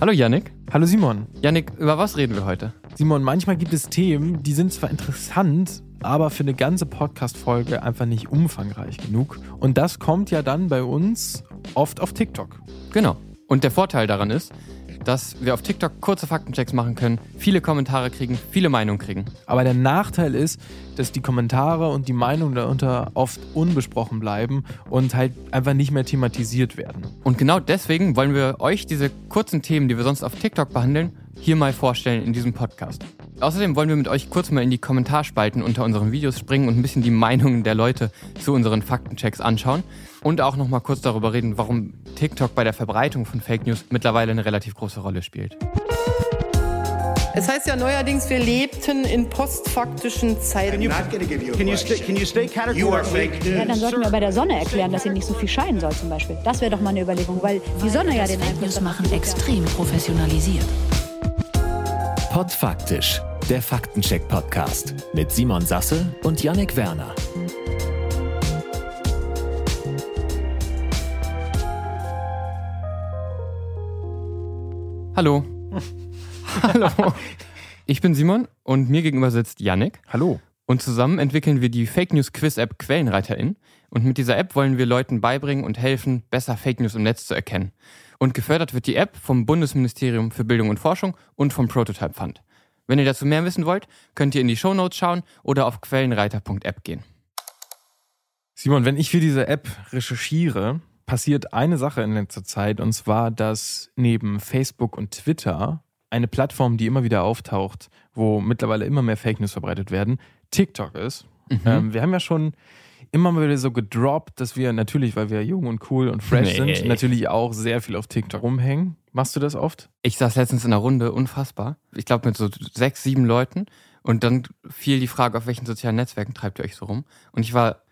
Hallo Yannick. Hallo Simon. Yannick, über was reden wir heute? Simon, manchmal gibt es Themen, die sind zwar interessant, aber für eine ganze Podcast-Folge einfach nicht umfangreich genug. Und das kommt ja dann bei uns oft auf TikTok. Genau. Und der Vorteil daran ist, dass wir auf TikTok kurze Faktenchecks machen können, viele Kommentare kriegen, viele Meinungen kriegen. Aber der Nachteil ist, dass die Kommentare und die Meinungen darunter oft unbesprochen bleiben und halt einfach nicht mehr thematisiert werden. Und genau deswegen wollen wir euch diese kurzen Themen, die wir sonst auf TikTok behandeln, hier mal vorstellen in diesem Podcast. Außerdem wollen wir mit euch kurz mal in die Kommentarspalten unter unseren Videos springen und ein bisschen die Meinungen der Leute zu unseren Faktenchecks anschauen und auch noch mal kurz darüber reden, warum TikTok bei der Verbreitung von Fake News mittlerweile eine relativ große Rolle spielt. Es heißt ja neuerdings, wir lebten in postfaktischen Zeiten. Can you, stay, can you stay categorically? Ja, dann sollten wir bei der Sonne erklären, dass sie nicht so viel scheinen soll zum Beispiel. Das wäre doch mal eine Überlegung, weil die Sonne ja den Fake News Einfluss machen extrem professionalisiert. Podfaktisch, der Faktencheck-Podcast mit Simon Sasse und Yannick Werner. Hallo. Hallo. Ich bin Simon und mir gegenüber sitzt Yannick. Hallo. Und zusammen entwickeln wir die Fake News Quiz App Quellenreiterin. Und mit dieser App wollen wir Leuten beibringen und helfen, besser Fake News im Netz zu erkennen. Und gefördert wird die App vom Bundesministerium für Bildung und Forschung und vom Prototype Fund. Wenn ihr dazu mehr wissen wollt, könnt ihr in die Shownotes schauen oder auf quellenreiter.app gehen. Simon, wenn ich für diese App recherchiere, passiert eine Sache in letzter Zeit und zwar, dass neben Facebook und Twitter eine Plattform, die immer wieder auftaucht, wo mittlerweile immer mehr Fake News verbreitet werden, TikTok ist. Ähm, wir haben ja schon immer mal wieder so gedroppt, dass wir natürlich, weil wir jung und cool und fresh Nee. sind, natürlich auch sehr viel auf TikTok rumhängen. Machst du das oft? Ich saß letztens in einer Runde, unfassbar. Ich glaube mit so sechs, sieben Leuten. Und dann fiel die Frage, auf welchen sozialen Netzwerken treibt ihr euch so rum? Und ich war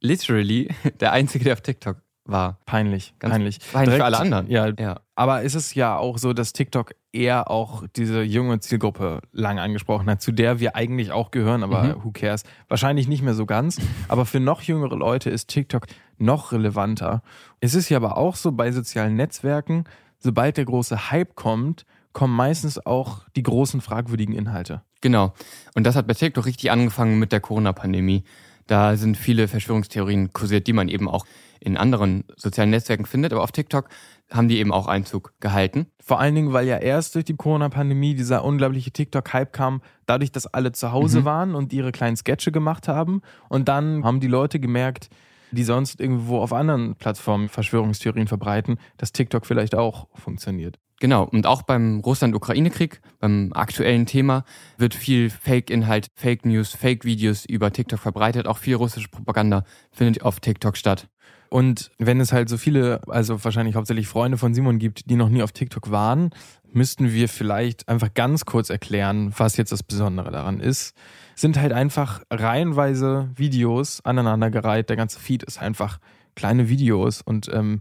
literally der Einzige, der auf TikTok war. Peinlich, Ganz peinlich. peinlich für Direkt- alle anderen. Ja, Ja. Aber ist es ja auch so, dass TikTok eher auch diese junge Zielgruppe lang angesprochen hat, zu der wir eigentlich auch gehören, aber Mhm. who cares? Wahrscheinlich nicht mehr so ganz. Aber für noch jüngere Leute ist TikTok noch relevanter. Es ist ja aber auch so bei sozialen Netzwerken, sobald der große Hype kommt, kommen meistens auch die großen fragwürdigen Inhalte. Genau. Und das hat bei TikTok richtig angefangen mit der Corona-Pandemie. Da sind viele Verschwörungstheorien kursiert, die man eben auch in anderen sozialen Netzwerken findet. Aber auf TikTok haben die eben auch Einzug gehalten. Vor allen Dingen, weil ja erst durch die Corona-Pandemie dieser unglaubliche TikTok-Hype kam, dadurch, dass alle zu Hause Mhm. waren und ihre kleinen Sketche gemacht haben. Und dann haben die Leute gemerkt, die sonst irgendwo auf anderen Plattformen Verschwörungstheorien verbreiten, dass TikTok vielleicht auch funktioniert. Genau. Und auch beim Russland-Ukraine-Krieg, beim aktuellen Thema, wird viel Fake-Inhalt, Fake-News, Fake-Videos über TikTok verbreitet. Auch viel russische Propaganda findet auf TikTok statt. Und wenn es halt so viele, also wahrscheinlich hauptsächlich Freunde von Simon gibt, die noch nie auf TikTok waren, müssten wir vielleicht einfach ganz kurz erklären, was jetzt das Besondere daran ist. Sind halt einfach reihenweise Videos aneinandergereiht. Der ganze Feed ist einfach kleine Videos und ähm,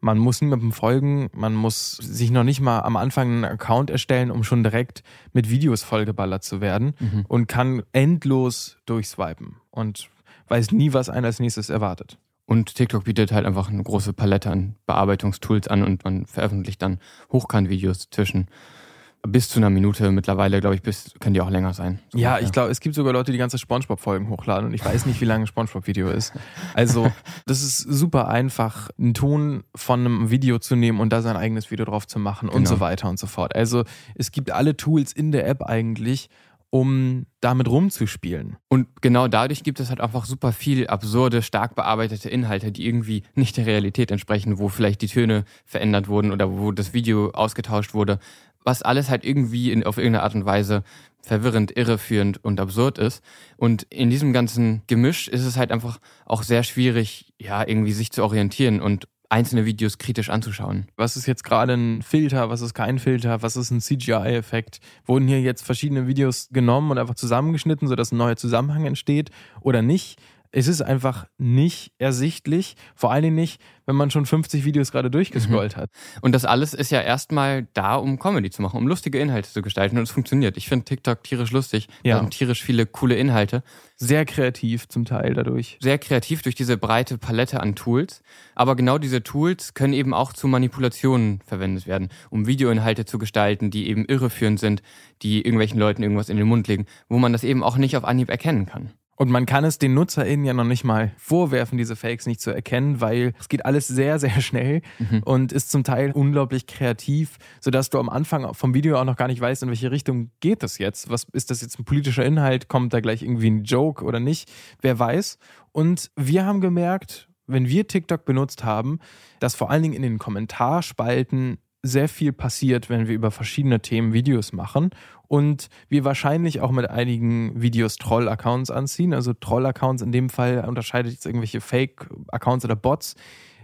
man muss niemandem folgen, man muss sich noch nicht mal am Anfang einen Account erstellen, um schon direkt mit Videos vollgeballert zu werden und kann endlos durchswipen und weiß nie, was einen als nächstes erwartet. Und TikTok bietet halt einfach eine große Palette an Bearbeitungstools an und man veröffentlicht dann Hochkant-Videos zwischen bis zu einer Minute. Mittlerweile, glaube ich, bis können die auch länger sein. So Ja, ungefähr. ich glaube, es gibt sogar Leute, die ganze Spongebob-Folgen hochladen und ich weiß nicht, wie lange ein Spongebob-Video ist. Also, das ist super einfach, einen Ton von einem Video zu nehmen und da sein eigenes Video drauf zu machen und Genau. so weiter und so fort. Also, es gibt alle Tools in der App eigentlich, um damit rumzuspielen. Und genau dadurch gibt es halt einfach super viel absurde, stark bearbeitete Inhalte, die irgendwie nicht der Realität entsprechen, wo vielleicht die Töne verändert wurden oder wo das Video ausgetauscht wurde, was alles halt irgendwie in, auf irgendeine Art und Weise verwirrend, irreführend und absurd ist. Und in diesem ganzen Gemisch ist es halt einfach auch sehr schwierig, ja, irgendwie sich zu orientieren und einzelne Videos kritisch anzuschauen. Was ist jetzt gerade ein Filter, was ist kein Filter, was ist ein CGI-Effekt? Wurden hier jetzt verschiedene Videos genommen und einfach zusammengeschnitten, sodass ein neuer Zusammenhang entsteht oder nicht? Es ist einfach nicht ersichtlich, vor allen Dingen nicht, wenn man schon 50 Videos gerade durchgescrollt mhm. hat. Und das alles ist ja erstmal da, um Comedy zu machen, um lustige Inhalte zu gestalten und es funktioniert. Ich finde TikTok tierisch lustig, ja. da tierisch viele coole Inhalte. Sehr kreativ zum Teil dadurch. Sehr kreativ durch diese breite Palette an Tools. Aber genau diese Tools können eben auch zu Manipulationen verwendet werden, um Videoinhalte zu gestalten, die eben irreführend sind, die irgendwelchen Leuten irgendwas in den Mund legen, wo man das eben auch nicht auf Anhieb erkennen kann. Und man kann es den NutzerInnen ja noch nicht mal vorwerfen, diese Fakes nicht zu erkennen, weil es geht alles sehr, sehr schnell mhm. und ist zum Teil unglaublich kreativ, sodass du am Anfang vom Video auch noch gar nicht weißt, in welche Richtung geht das jetzt. Was ist das jetzt ein politischer Inhalt? Kommt da gleich irgendwie ein Joke oder nicht? Wer weiß. Und wir haben gemerkt, wenn wir TikTok benutzt haben, dass vor allen Dingen in den Kommentarspalten sehr viel passiert, wenn wir über verschiedene Themen Videos machen und wir wahrscheinlich auch mit einigen Videos Troll-Accounts anziehen. Also Troll-Accounts in dem Fall unterscheidet jetzt irgendwelche Fake-Accounts oder Bots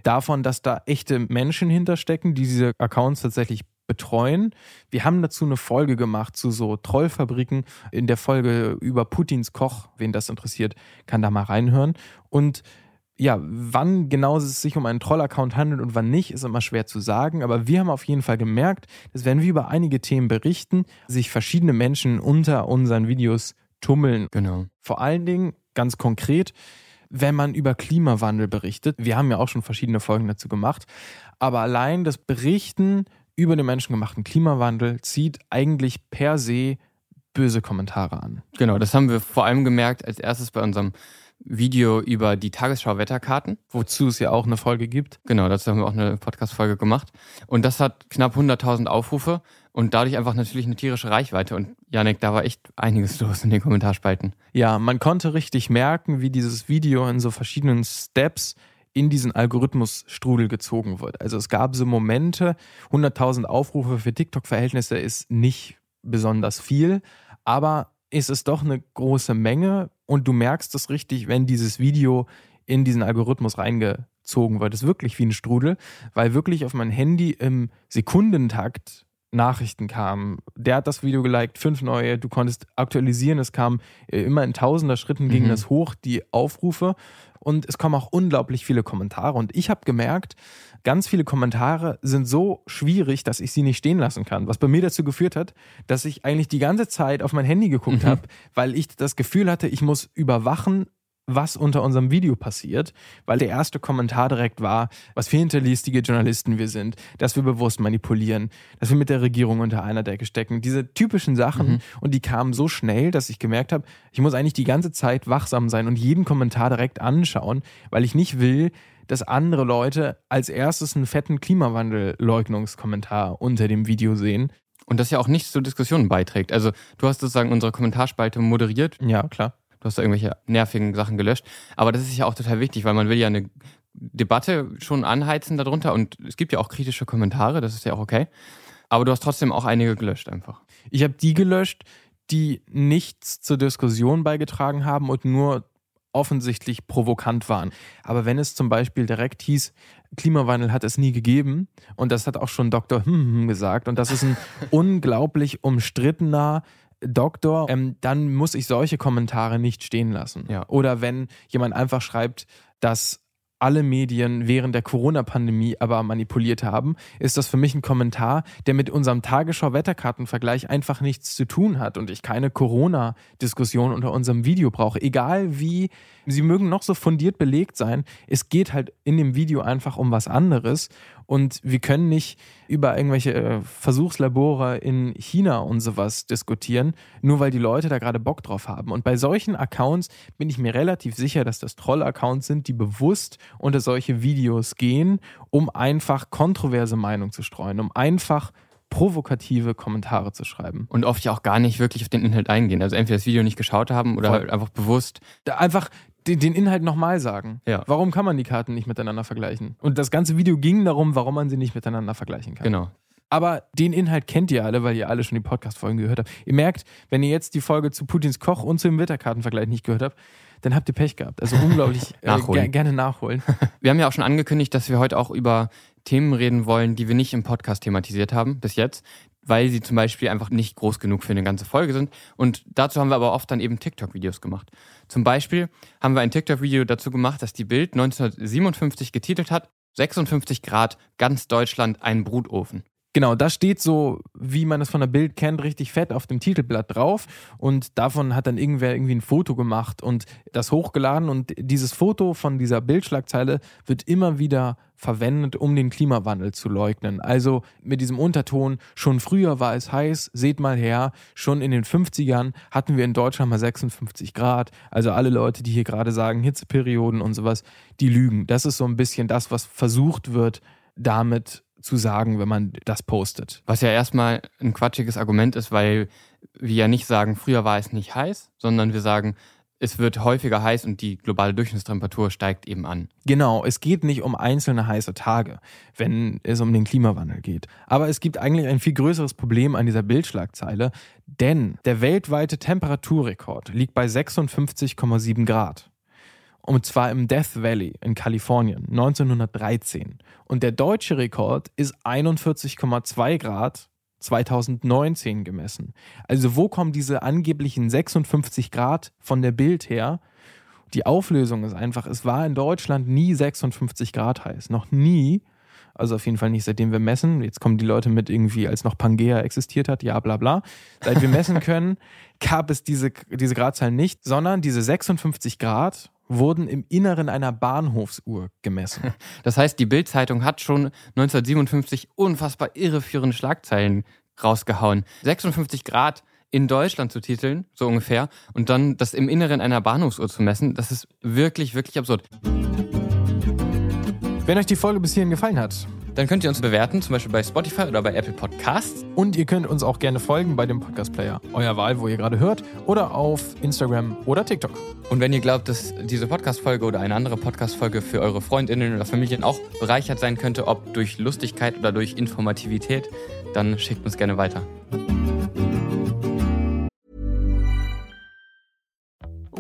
davon, dass da echte Menschen hinterstecken, die diese Accounts tatsächlich betreuen. Wir haben dazu eine Folge gemacht zu so Trollfabriken. In der Folge über Putins Koch, wen das interessiert, kann da mal reinhören. Und ja, wann genau es sich um einen Troll-Account handelt und wann nicht, ist immer schwer zu sagen. Aber wir haben auf jeden Fall gemerkt, dass wenn wir über einige Themen berichten, sich verschiedene Menschen unter unseren Videos tummeln. Genau. Vor allen Dingen, ganz konkret, wenn man über Klimawandel berichtet. Wir haben ja auch schon verschiedene Folgen dazu gemacht. Aber allein das Berichten über den menschengemachten Klimawandel zieht eigentlich per se böse Kommentare an. Genau, das haben wir vor allem gemerkt als erstes bei unserem Video über die Tagesschau-Wetterkarten. Wozu es ja auch eine Folge gibt. Genau, dazu haben wir auch eine Podcast-Folge gemacht. Und das hat knapp 100.000 Aufrufe und dadurch einfach natürlich eine tierische Reichweite. Und Janik, da war echt einiges los in den Kommentarspalten. Ja, man konnte richtig merken, wie dieses Video in so verschiedenen Steps in diesen Algorithmusstrudel gezogen wird. Also es gab so Momente, 100.000 Aufrufe für TikTok-Verhältnisse ist nicht besonders viel, aber ist es doch eine große Menge und du merkst es richtig, wenn dieses Video in diesen Algorithmus reingezogen wird. Es ist wirklich wie ein Strudel, weil wirklich auf mein Handy im Sekundentakt Nachrichten kamen. Der hat das Video geliked, fünf neue, du konntest aktualisieren, es kam äh, immer in tausender Schritten ging mhm. das hoch, die Aufrufe und es kommen auch unglaublich viele Kommentare und ich habe gemerkt, ganz viele Kommentare sind so schwierig, dass ich sie nicht stehen lassen kann, was bei mir dazu geführt hat, dass ich eigentlich die ganze Zeit auf mein Handy geguckt mhm. habe, weil ich das Gefühl hatte, ich muss überwachen, was unter unserem Video passiert, weil der erste Kommentar direkt war, was für hinterlistige Journalisten wir sind, dass wir bewusst manipulieren, dass wir mit der Regierung unter einer Decke stecken. Diese typischen Sachen mhm. und die kamen so schnell, dass ich gemerkt habe, ich muss eigentlich die ganze Zeit wachsam sein und jeden Kommentar direkt anschauen, weil ich nicht will, dass andere Leute als erstes einen fetten Klimawandel-Leugnungskommentar unter dem Video sehen. Und das ja auch nichts zur Diskussion beiträgt. Also du hast sozusagen unsere Kommentarspalte moderiert. Ja, klar du hast da irgendwelche nervigen Sachen gelöscht. Aber das ist ja auch total wichtig, weil man will ja eine Debatte schon anheizen darunter und es gibt ja auch kritische Kommentare, das ist ja auch okay. Aber du hast trotzdem auch einige gelöscht einfach. Ich habe die gelöscht, die nichts zur Diskussion beigetragen haben und nur offensichtlich provokant waren. Aber wenn es zum Beispiel direkt hieß, Klimawandel hat es nie gegeben, und das hat auch schon Dr. Hm gesagt, und das ist ein unglaublich umstrittener Doktor, ähm, dann muss ich solche Kommentare nicht stehen lassen. Ja. Oder wenn jemand einfach schreibt, dass alle Medien während der Corona-Pandemie aber manipuliert haben, ist das für mich ein Kommentar, der mit unserem Tagesschau-Wetterkartenvergleich einfach nichts zu tun hat und ich keine Corona-Diskussion unter unserem Video brauche. Egal wie, sie mögen noch so fundiert belegt sein, es geht halt in dem Video einfach um was anderes und wir können nicht über irgendwelche äh, Versuchslabore in China und sowas diskutieren, nur weil die Leute da gerade Bock drauf haben. Und bei solchen Accounts bin ich mir relativ sicher, dass das Troll-Accounts sind, die bewusst unter solche Videos gehen, um einfach kontroverse Meinungen zu streuen, um einfach provokative Kommentare zu schreiben. Und oft ja auch gar nicht wirklich auf den Inhalt eingehen. Also entweder das Video nicht geschaut haben oder halt einfach bewusst. Einfach den, den Inhalt nochmal sagen. Ja. Warum kann man die Karten nicht miteinander vergleichen? Und das ganze Video ging darum, warum man sie nicht miteinander vergleichen kann. Genau. Aber den Inhalt kennt ihr alle, weil ihr alle schon die Podcast-Folgen gehört habt. Ihr merkt, wenn ihr jetzt die Folge zu Putins Koch und zum Wetterkartenvergleich nicht gehört habt, dann habt ihr Pech gehabt. Also unglaublich äh, Nachholen. ger gerne nachholen. Wir haben ja auch schon angekündigt, dass wir heute auch über Themen reden wollen, die wir nicht im Podcast thematisiert haben bis jetzt, weil sie zum Beispiel einfach nicht groß genug für eine ganze Folge sind. Und dazu haben wir aber oft dann eben TikTok-Videos gemacht. Zum Beispiel haben wir ein TikTok-Video dazu gemacht, dass die Bild 1957 getitelt hat, 56 Grad, ganz Deutschland ein Brutofen. Genau, da steht so, wie man es von der Bild kennt, richtig fett auf dem Titelblatt drauf. Und davon hat dann irgendwer irgendwie ein Foto gemacht und das hochgeladen. Und dieses Foto von dieser Bildschlagzeile wird immer wieder verwendet, um den Klimawandel zu leugnen. Also mit diesem Unterton, schon früher war es heiß, seht mal her, schon in den 50ern hatten wir in Deutschland mal 56 Grad. Also alle Leute, die hier gerade sagen, Hitzeperioden und sowas, die lügen. Das ist so ein bisschen das, was versucht wird, damit zu sagen, wenn man das postet. Was ja erstmal ein quatschiges Argument ist, weil wir ja nicht sagen, früher war es nicht heiß, sondern wir sagen, es wird häufiger heiß und die globale Durchschnittstemperatur steigt eben an. Genau, es geht nicht um einzelne heiße Tage, wenn es um den Klimawandel geht. Aber es gibt eigentlich ein viel größeres Problem an dieser Bildschlagzeile, denn der weltweite Temperaturrekord liegt bei 56,7 Grad. Und zwar im Death Valley in Kalifornien 1913. Und der deutsche Rekord ist 41,2 Grad 2019 gemessen. Also wo kommen diese angeblichen 56 Grad von der Bild her? Die Auflösung ist einfach, es war in Deutschland nie 56 Grad heiß. Noch nie. Also auf jeden Fall nicht seitdem wir messen. Jetzt kommen die Leute mit irgendwie, als noch Pangea existiert hat, ja bla bla. Seit wir messen können, gab es diese, diese Gradzahl nicht, sondern diese 56 Grad wurden im Inneren einer Bahnhofsuhr gemessen. Das heißt, die Bild-Zeitung hat schon 1957 unfassbar irreführende Schlagzeilen rausgehauen. 56 Grad in Deutschland zu titeln, so ungefähr, und dann das im Inneren einer Bahnhofsuhr zu messen, das ist wirklich, wirklich absurd. Wenn euch die Folge bis hierhin gefallen hat, Dann könnt ihr uns bewerten, zum Beispiel bei Spotify oder bei Apple Podcasts. und ihr könnt uns auch gerne folgen bei dem Podcast-Player, euer Wahl, wo ihr gerade hört, oder auf Instagram oder TikTok. Und wenn ihr glaubt, dass diese Podcast-Folge oder eine andere Podcast-Folge für eure Freundinnen oder Familien auch bereichert sein könnte, ob durch Lustigkeit oder durch Informativität, dann schickt uns gerne weiter.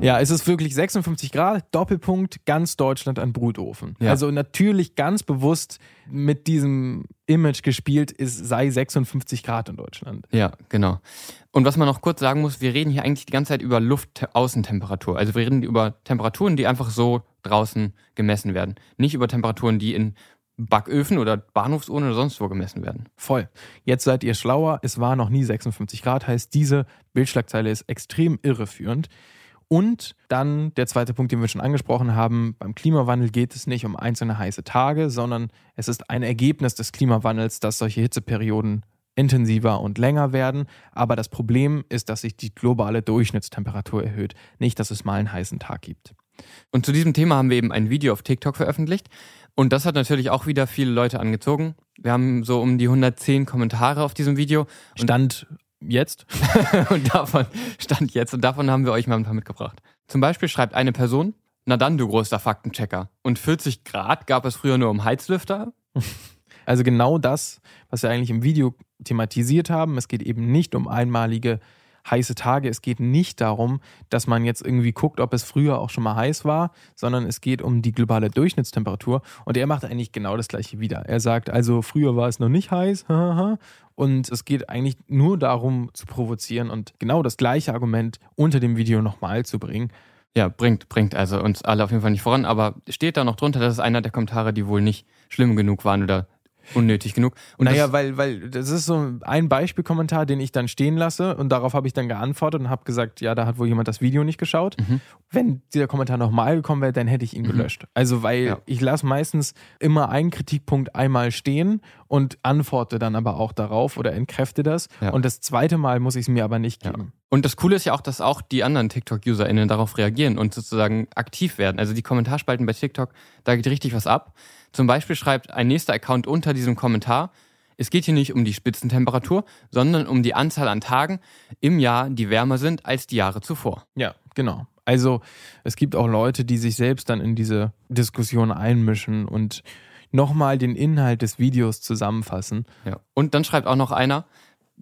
Ja, es ist wirklich 56 Grad, Doppelpunkt, ganz Deutschland ein Brutofen. Ja. Also natürlich ganz bewusst mit diesem Image gespielt, es sei 56 Grad in Deutschland. Ja, genau. Und was man noch kurz sagen muss, wir reden hier eigentlich die ganze Zeit über Luftaußentemperatur. Also wir reden über Temperaturen, die einfach so draußen gemessen werden. Nicht über Temperaturen, die in Backöfen oder Bahnhofsuhren oder sonst wo gemessen werden. Voll. Jetzt seid ihr schlauer, es war noch nie 56 Grad, heißt diese Bildschlagzeile ist extrem irreführend. Und dann der zweite Punkt, den wir schon angesprochen haben, beim Klimawandel geht es nicht um einzelne heiße Tage, sondern es ist ein Ergebnis des Klimawandels, dass solche Hitzeperioden intensiver und länger werden. Aber das Problem ist, dass sich die globale Durchschnittstemperatur erhöht, nicht, dass es mal einen heißen Tag gibt. Und zu diesem Thema haben wir eben ein Video auf TikTok veröffentlicht. Und das hat natürlich auch wieder viele Leute angezogen. Wir haben so um die 110 Kommentare auf diesem Video. Stand jetzt? und davon stand jetzt. Und davon haben wir euch mal ein paar mitgebracht. Zum Beispiel schreibt eine Person, na dann, du großer Faktenchecker. Und 40 Grad gab es früher nur um Heizlüfter? Also genau das, was wir eigentlich im Video thematisiert haben. Es geht eben nicht um einmalige heiße Tage. Es geht nicht darum, dass man jetzt irgendwie guckt, ob es früher auch schon mal heiß war, sondern es geht um die globale Durchschnittstemperatur. Und er macht eigentlich genau das gleiche wieder. Er sagt also, früher war es noch nicht heiß. Und es geht eigentlich nur darum zu provozieren und genau das gleiche Argument unter dem Video nochmal zu bringen. Ja, bringt, bringt also uns alle auf jeden Fall nicht voran, aber steht da noch drunter, das ist einer der Kommentare, die wohl nicht schlimm genug waren oder unnötig genug. Und naja, weil, weil das ist so ein Beispielkommentar, den ich dann stehen lasse und darauf habe ich dann geantwortet und habe gesagt, ja, da hat wohl jemand das Video nicht geschaut. Mhm. Wenn dieser Kommentar nochmal gekommen wäre, dann hätte ich ihn mhm. gelöscht. Also, weil ja. ich lasse meistens immer einen Kritikpunkt einmal stehen und antworte dann aber auch darauf oder entkräfte das. Ja. Und das zweite Mal muss ich es mir aber nicht geben. Ja. Und das Coole ist ja auch, dass auch die anderen TikTok-UserInnen darauf reagieren und sozusagen aktiv werden. Also die Kommentarspalten bei TikTok, da geht richtig was ab. Zum Beispiel schreibt ein nächster Account unter diesem Kommentar, es geht hier nicht um die Spitzentemperatur, sondern um die Anzahl an Tagen im Jahr, die wärmer sind als die Jahre zuvor. Ja, genau. Also es gibt auch Leute, die sich selbst dann in diese Diskussion einmischen und nochmal den Inhalt des Videos zusammenfassen. Ja. Und dann schreibt auch noch einer,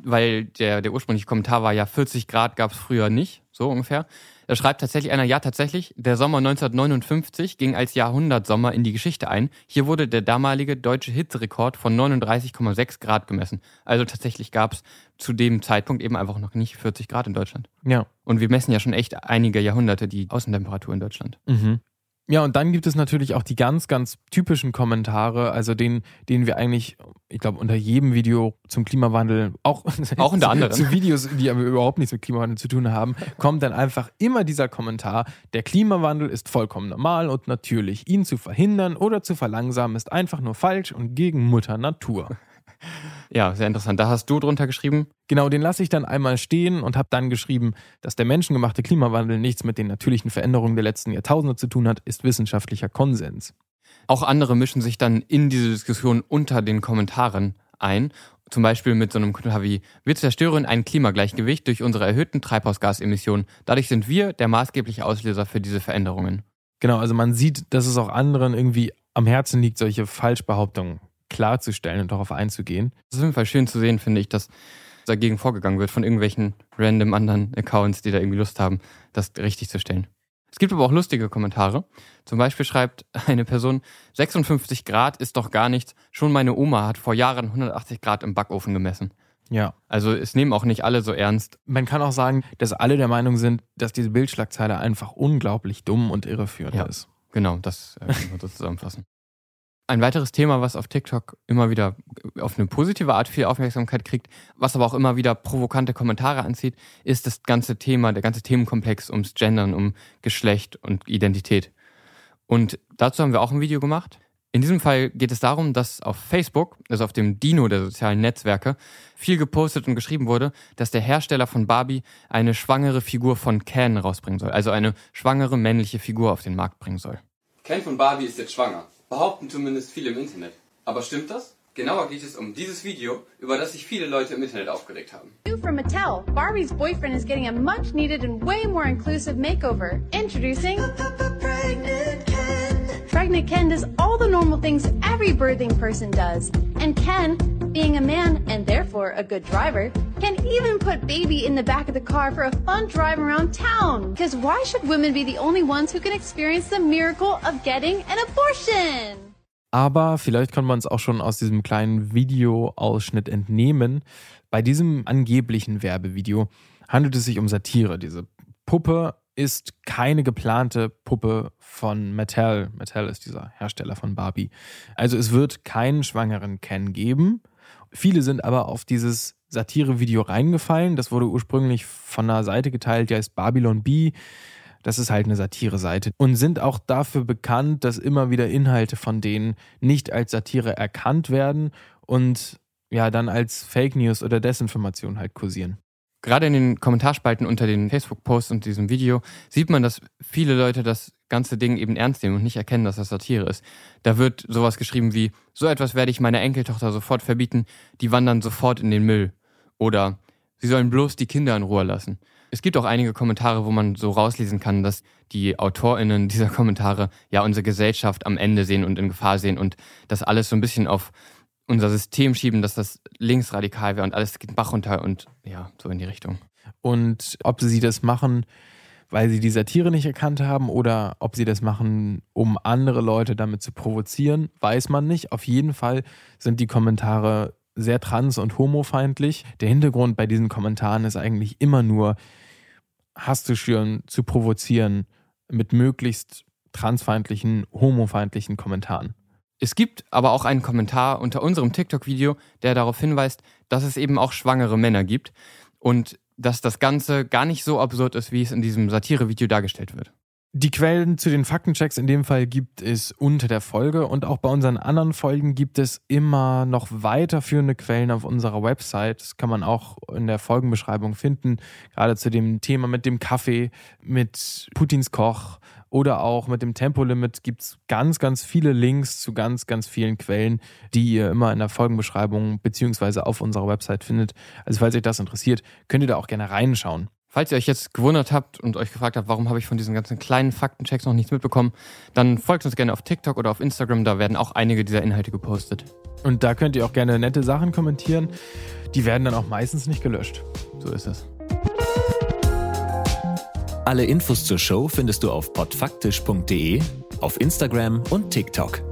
weil der, der ursprüngliche Kommentar war ja 40 Grad gab es früher nicht, so ungefähr. Da schreibt tatsächlich einer, ja tatsächlich, der Sommer 1959 ging als Jahrhundertsommer in die Geschichte ein. Hier wurde der damalige deutsche Hitzerekord von 39,6 Grad gemessen. Also tatsächlich gab es zu dem Zeitpunkt eben einfach noch nicht 40 Grad in Deutschland. Ja. Und wir messen ja schon echt einige Jahrhunderte die Außentemperatur in Deutschland. Mhm. Ja, und dann gibt es natürlich auch die ganz, ganz typischen Kommentare, also den, den wir eigentlich, ich glaube, unter jedem Video zum Klimawandel, auch, auch unter anderem. zu Videos, die aber überhaupt nichts mit Klimawandel zu tun haben, kommt dann einfach immer dieser Kommentar, der Klimawandel ist vollkommen normal und natürlich. Ihn zu verhindern oder zu verlangsamen ist einfach nur falsch und gegen Mutter Natur. Ja, sehr interessant. Da hast du drunter geschrieben. Genau, den lasse ich dann einmal stehen und habe dann geschrieben, dass der menschengemachte Klimawandel nichts mit den natürlichen Veränderungen der letzten Jahrtausende zu tun hat, ist wissenschaftlicher Konsens. Auch andere mischen sich dann in diese Diskussion unter den Kommentaren ein. Zum Beispiel mit so einem Kommentar wie, wir zerstören ein Klimagleichgewicht durch unsere erhöhten Treibhausgasemissionen. Dadurch sind wir der maßgebliche Auslöser für diese Veränderungen. Genau, also man sieht, dass es auch anderen irgendwie am Herzen liegt, solche Falschbehauptungen klarzustellen und darauf einzugehen. Es ist auf jeden Fall schön zu sehen, finde ich, dass dagegen vorgegangen wird von irgendwelchen random anderen Accounts, die da irgendwie Lust haben, das richtig zu stellen. Es gibt aber auch lustige Kommentare. Zum Beispiel schreibt eine Person, 56 Grad ist doch gar nichts. Schon meine Oma hat vor Jahren 180 Grad im Backofen gemessen. Ja. Also es nehmen auch nicht alle so ernst. Man kann auch sagen, dass alle der Meinung sind, dass diese Bildschlagzeile einfach unglaublich dumm und irreführend ja, ist. Genau, das äh, kann man so zusammenfassen. Ein weiteres Thema, was auf TikTok immer wieder auf eine positive Art viel Aufmerksamkeit kriegt, was aber auch immer wieder provokante Kommentare anzieht, ist das ganze Thema, der ganze Themenkomplex ums Gendern, um Geschlecht und Identität. Und dazu haben wir auch ein Video gemacht. In diesem Fall geht es darum, dass auf Facebook, also auf dem Dino der sozialen Netzwerke, viel gepostet und geschrieben wurde, dass der Hersteller von Barbie eine schwangere Figur von Ken rausbringen soll, also eine schwangere männliche Figur auf den Markt bringen soll. Ken von Barbie ist jetzt schwanger. Behaupten zumindest viele im Internet. Aber stimmt das? Genauer geht es um dieses Video, über das sich viele Leute im Internet aufgeregt haben. From Mattel, Barbie's boyfriend is getting a much needed and way more inclusive makeover. Introducing Pregnant Ken. Pregnant Ken does all the normal things every birthing person does. And Ken, being a man and therefore a good driver, can even put baby in the back of the car for a fun drive around town. Because why should women be the only ones who can experience the miracle of getting an abortion? Aber vielleicht kann man es auch schon aus diesem kleinen Videoausschnitt entnehmen. Bei diesem angeblichen Werbevideo handelt es sich um Satire. Diese Puppe ist keine geplante Puppe von Mattel. Mattel ist dieser Hersteller von Barbie. Also es wird keinen schwangeren Ken geben. Viele sind aber auf dieses Satire-Video reingefallen. Das wurde ursprünglich von einer Seite geteilt, die heißt Babylon B. Das ist halt eine Satire-Seite und sind auch dafür bekannt, dass immer wieder Inhalte von denen nicht als Satire erkannt werden und ja dann als Fake News oder Desinformation halt kursieren. Gerade in den Kommentarspalten unter den Facebook-Posts und diesem Video sieht man, dass viele Leute das ganze Ding eben ernst nehmen und nicht erkennen, dass das Satire ist. Da wird sowas geschrieben wie, so etwas werde ich meiner Enkeltochter sofort verbieten, die wandern sofort in den Müll. Oder sie sollen bloß die Kinder in Ruhe lassen. Es gibt auch einige Kommentare, wo man so rauslesen kann, dass die AutorInnen dieser Kommentare ja unsere Gesellschaft am Ende sehen und in Gefahr sehen und das alles so ein bisschen auf unser System schieben, dass das linksradikal wäre und alles geht Bach runter und ja, so in die Richtung. Und ob sie das machen, weil sie die Satire nicht erkannt haben oder ob sie das machen, um andere Leute damit zu provozieren, weiß man nicht. Auf jeden Fall sind die Kommentare sehr trans- und homofeindlich. Der Hintergrund bei diesen Kommentaren ist eigentlich immer nur, Hass zu schüren, zu provozieren, mit möglichst transfeindlichen, homofeindlichen Kommentaren. Es gibt aber auch einen Kommentar unter unserem TikTok-Video, der darauf hinweist, dass es eben auch schwangere Männer gibt und dass das Ganze gar nicht so absurd ist, wie es in diesem Satire-Video dargestellt wird. Die Quellen zu den Faktenchecks in dem Fall gibt es unter der Folge und auch bei unseren anderen Folgen gibt es immer noch weiterführende Quellen auf unserer Website. Das kann man auch in der Folgenbeschreibung finden, gerade zu dem Thema mit dem Kaffee, mit Putins Koch oder auch mit dem Tempolimit gibt es ganz, ganz viele Links zu ganz, ganz vielen Quellen, die ihr immer in der Folgenbeschreibung beziehungsweise auf unserer Website findet. Also falls euch das interessiert, könnt ihr da auch gerne reinschauen. Falls ihr euch jetzt gewundert habt und euch gefragt habt, warum habe ich von diesen ganzen kleinen Faktenchecks noch nichts mitbekommen, dann folgt uns gerne auf TikTok oder auf Instagram, da werden auch einige dieser Inhalte gepostet. Und da könnt ihr auch gerne nette Sachen kommentieren. Die werden dann auch meistens nicht gelöscht. So ist es. Alle Infos zur Show findest du auf podfaktisch.de, auf Instagram und TikTok.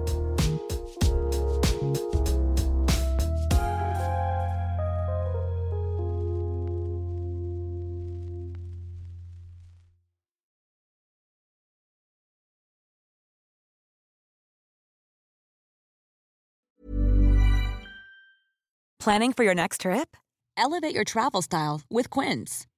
Planning for your next trip? Elevate your travel style with Quince.